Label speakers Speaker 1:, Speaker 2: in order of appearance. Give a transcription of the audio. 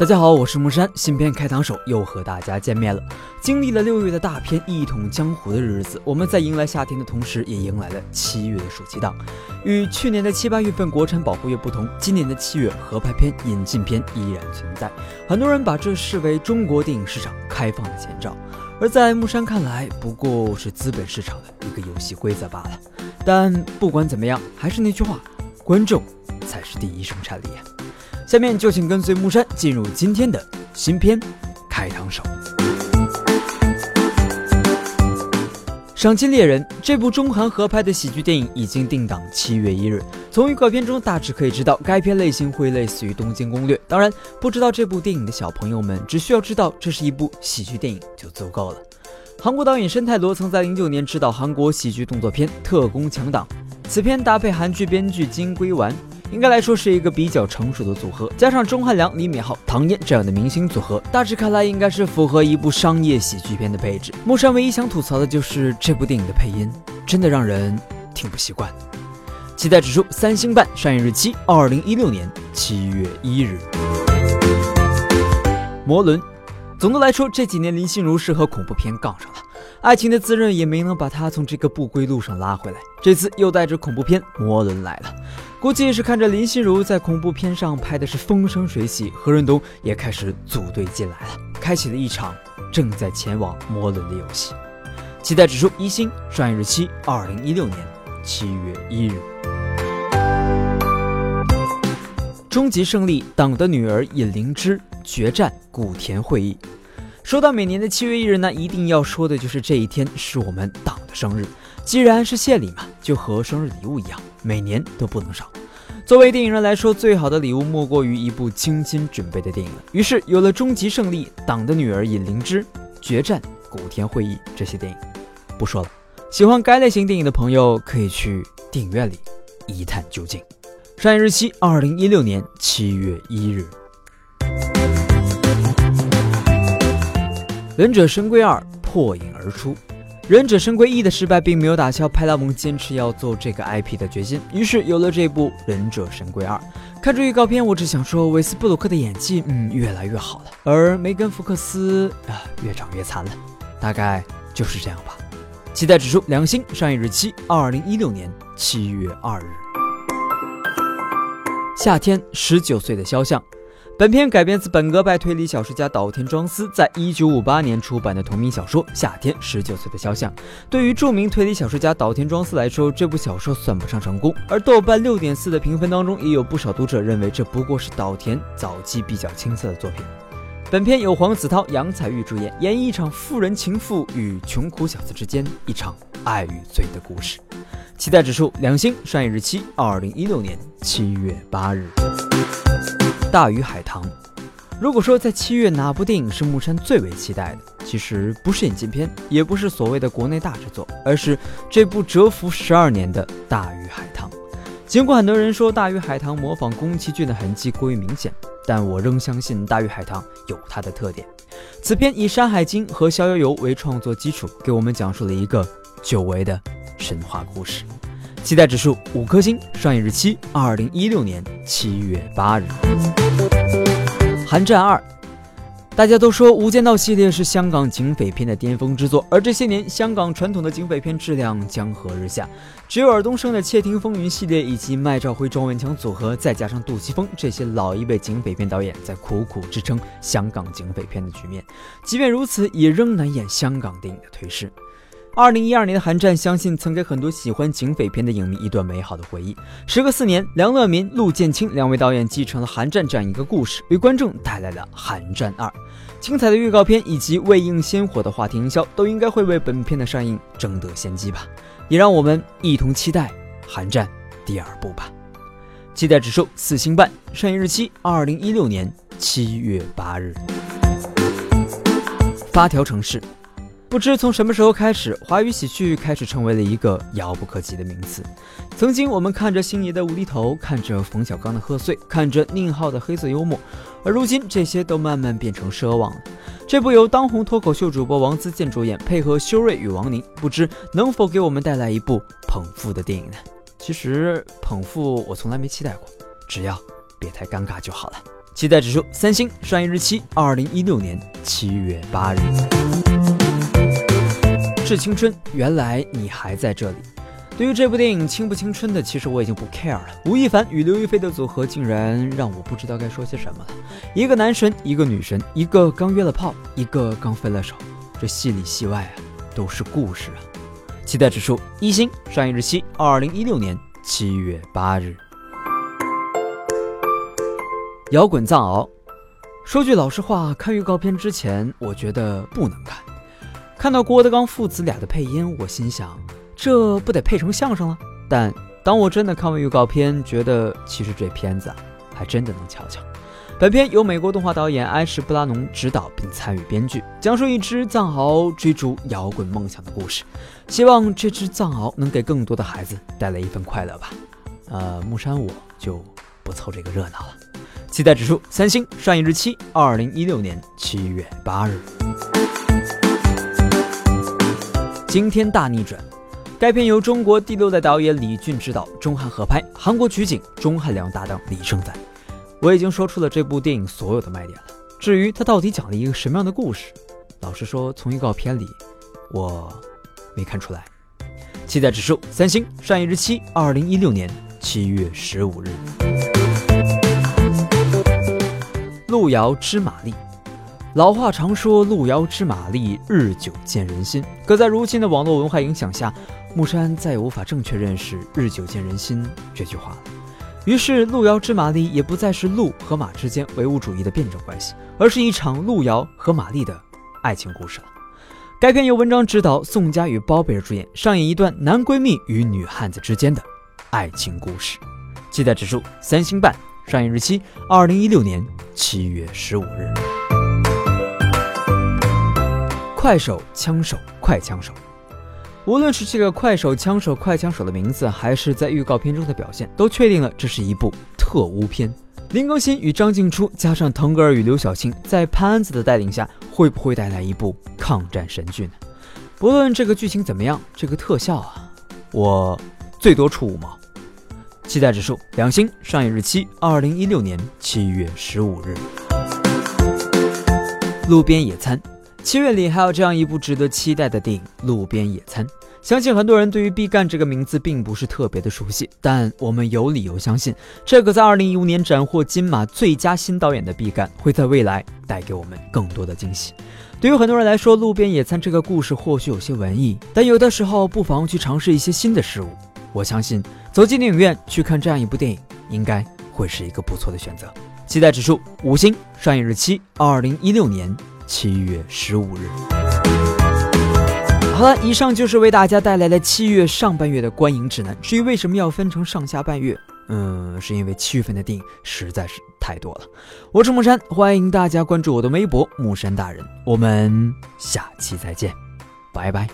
Speaker 1: 大家好，我是木山，新片开膛手又和大家见面了。经历了六月的大片一统江湖的日子，我们在迎来夏天的同时，也迎来了七月的暑期档。与去年的七八月份国产保护月不同，今年的七月合拍片、引进片依然存在。很多人把这视为中国电影市场开放的前兆，而在木山看来，不过是资本市场的一个游戏规则罢了。但不管怎么样，还是那句话，观众才是第一生产力。下面就请跟随木山进入今天的新片开膛手。《赏金猎人》这部中韩合拍的喜剧电影已经定档七月一日。从预告片中大致可以知道，该片类型会类似于《东京攻略》。当然，不知道这部电影的小朋友们只需要知道这是一部喜剧电影就足够了。韩国导演申泰罗曾在零九年执导韩国喜剧动作片《特工强档》，此片搭配韩剧编剧金圭丸。应该来说是一个比较成熟的组合，加上钟汉良、李敏镐、唐嫣这样的明星组合，大致看来应该是符合一部商业喜剧片的配置。木山唯一想吐槽的就是这部电影的配音，真的让人听不习惯。期待指数三星半，上映日期二零一六年七月一日。魔轮，总的来说这几年林心如是和恐怖片杠上了，爱情的滋润也没能把她从这个不归路上拉回来，这次又带着恐怖片魔轮来了。估计是看着林心如在恐怖片上拍的是风生水起，何润东也开始组队进来了，开启了一场正在前往魔轮的游戏。期待指数一星，上映日期二零一六年七月一日。终极胜利，党的女儿尹灵芝决战古田会议。说到每年的七月一日呢，一定要说的就是这一天是我们党的生日。既然是献礼嘛，就和生日礼物一样，每年都不能少。作为电影人来说，最好的礼物莫过于一部精心准备的电影了。于是有了《终极胜利》《党的女儿尹灵芝》《决战古田会议》这些电影。不说了，喜欢该类型电影的朋友可以去电影院里一探究竟。上映日期：二零一六年七月一日。《忍者神龟二》破影而出。《忍者神龟一》的失败并没有打消派拉蒙坚持要做这个 IP 的决心，于是有了这部《忍者神龟二》。看着预告片，我只想说，韦斯布鲁克的演技，嗯，越来越好了，而梅根福克斯啊，越长越惨了。大概就是这样吧。期待指数两星，上映日期二零一六年七月二日。夏天，十九岁的肖像。本片改编自本格派推理小说家岛田庄司在一九五八年出版的同名小说《夏天十九岁的肖像》。对于著名推理小说家岛田庄司来说，这部小说算不上成功。而豆瓣六点四的评分当中，也有不少读者认为这不过是岛田早期比较青涩的作品。本片由黄子韬、杨采钰主演，演绎一场富人情妇与穷苦小子之间一场爱与罪的故事。期待指数两星，上映日期二零一六年七月八日。大鱼海棠。如果说在七月哪部电影是木山最为期待的，其实不是引进片，也不是所谓的国内大制作，而是这部蛰伏十二年的《大鱼海棠》。尽管很多人说《大鱼海棠》模仿宫崎骏的痕迹过于明显，但我仍相信《大鱼海棠》有它的特点。此片以《山海经》和《逍遥游》为创作基础，给我们讲述了一个久违的神话故事。期待指数五颗星，上映日期二零一六年七月八日。寒战二，大家都说《无间道》系列是香港警匪片的巅峰之作，而这些年香港传统的警匪片质量江河日下，只有尔冬升的《窃听风云》系列以及麦兆辉、庄文强组合，再加上杜琪峰这些老一辈警匪片导演在苦苦支撑香港警匪片的局面。即便如此，也仍难掩香港电影的颓势。二零一二年的《寒战》，相信曾给很多喜欢警匪片的影迷一段美好的回忆。时隔四年，梁乐民、陆建清两位导演继承了《寒战》这样一个故事，为观众带来了《寒战二》。精彩的预告片以及未映先火的话题营销，都应该会为本片的上映争得先机吧。也让我们一同期待《寒战》第二部吧。期待指数四星半，上映日期二零一六年七月八日。发条城市。不知从什么时候开始，华语喜剧开始成为了一个遥不可及的名词。曾经我们看着星爷的无厘头，看着冯小刚的贺岁，看着宁浩的黑色幽默，而如今这些都慢慢变成奢望了。这部由当红脱口秀主播王自健主演，配合修睿与王宁，不知能否给我们带来一部捧腹的电影呢？其实捧腹我从来没期待过，只要别太尴尬就好了。期待指数三星，上映日期二零一六年七月八日。致青春，原来你还在这里。对于这部电影青不青春的，其实我已经不 care 了。吴亦凡与刘亦菲的组合竟然让我不知道该说些什么了。一个男神，一个女神，一个刚约了炮，一个刚分了手，这戏里戏外啊，都是故事啊。期待指数一星，上映日期二零一六年七月八日。摇滚藏獒，说句老实话，看预告片之前，我觉得不能看。看到郭德纲父子俩的配音，我心想。这不得配成相声了？但当我真的看完预告片，觉得其实这片子，还真的能瞧瞧。本片由美国动画导演埃什·布拉农执导并参与编剧，讲述一只藏獒追逐摇滚梦想的故事。希望这只藏獒能给更多的孩子带来一份快乐吧。呃，木山我就不凑这个热闹了。期待指数三星，上映日期二零一六年七月八日。惊天大逆转。该片由中国第六代导演李俊执导，钟汉合拍，韩国取景，钟汉良搭档李胜宰。我已经说出了这部电影所有的卖点了。至于它到底讲了一个什么样的故事，老实说，从预告片里我没看出来。期待指数三星，上映日期二零一六年七月十五日。路遥知马力。老话常说“路遥知马力，日久见人心”。可在如今的网络文化影响下，木山再也无法正确认识“日久见人心”这句话了。于是，“路遥知马力”也不再是鹿和马之间唯物主义的辩证关系，而是一场路遥和马力的爱情故事了。该片由文章执导，宋佳与包贝尔主演，上演一段男闺蜜与女汉子之间的爱情故事。期待指数三星半，上映日期二零一六年七月十五日。快手枪手，快枪手，无论是这个快手枪手、快枪手的名字，还是在预告片中的表现，都确定了这是一部特务片。林更新与张静初加上腾格尔与刘晓庆，在潘安子的带领下，会不会带来一部抗战神剧呢？不论这个剧情怎么样，这个特效啊，我最多出五毛。期待指数两星，上映日期二零一六年七月十五日。路边野餐。七月里还有这样一部值得期待的电影《路边野餐》，相信很多人对于毕赣这个名字并不是特别的熟悉，但我们有理由相信，这个在二零一五年斩获金马最佳新导演的毕赣会在未来带给我们更多的惊喜。对于很多人来说，《路边野餐》这个故事或许有些文艺，但有的时候不妨去尝试一些新的事物。我相信走进电影院去看这样一部电影，应该会是一个不错的选择。期待指数五星，上映日期二零一六年。七月十五日，好了，以上就是为大家带来的七月上半月的观影指南。至于为什么要分成上下半月，嗯，是因为七月份的电影实在是太多了。我是木山，欢迎大家关注我的微博木山大人，我们下期再见，拜拜。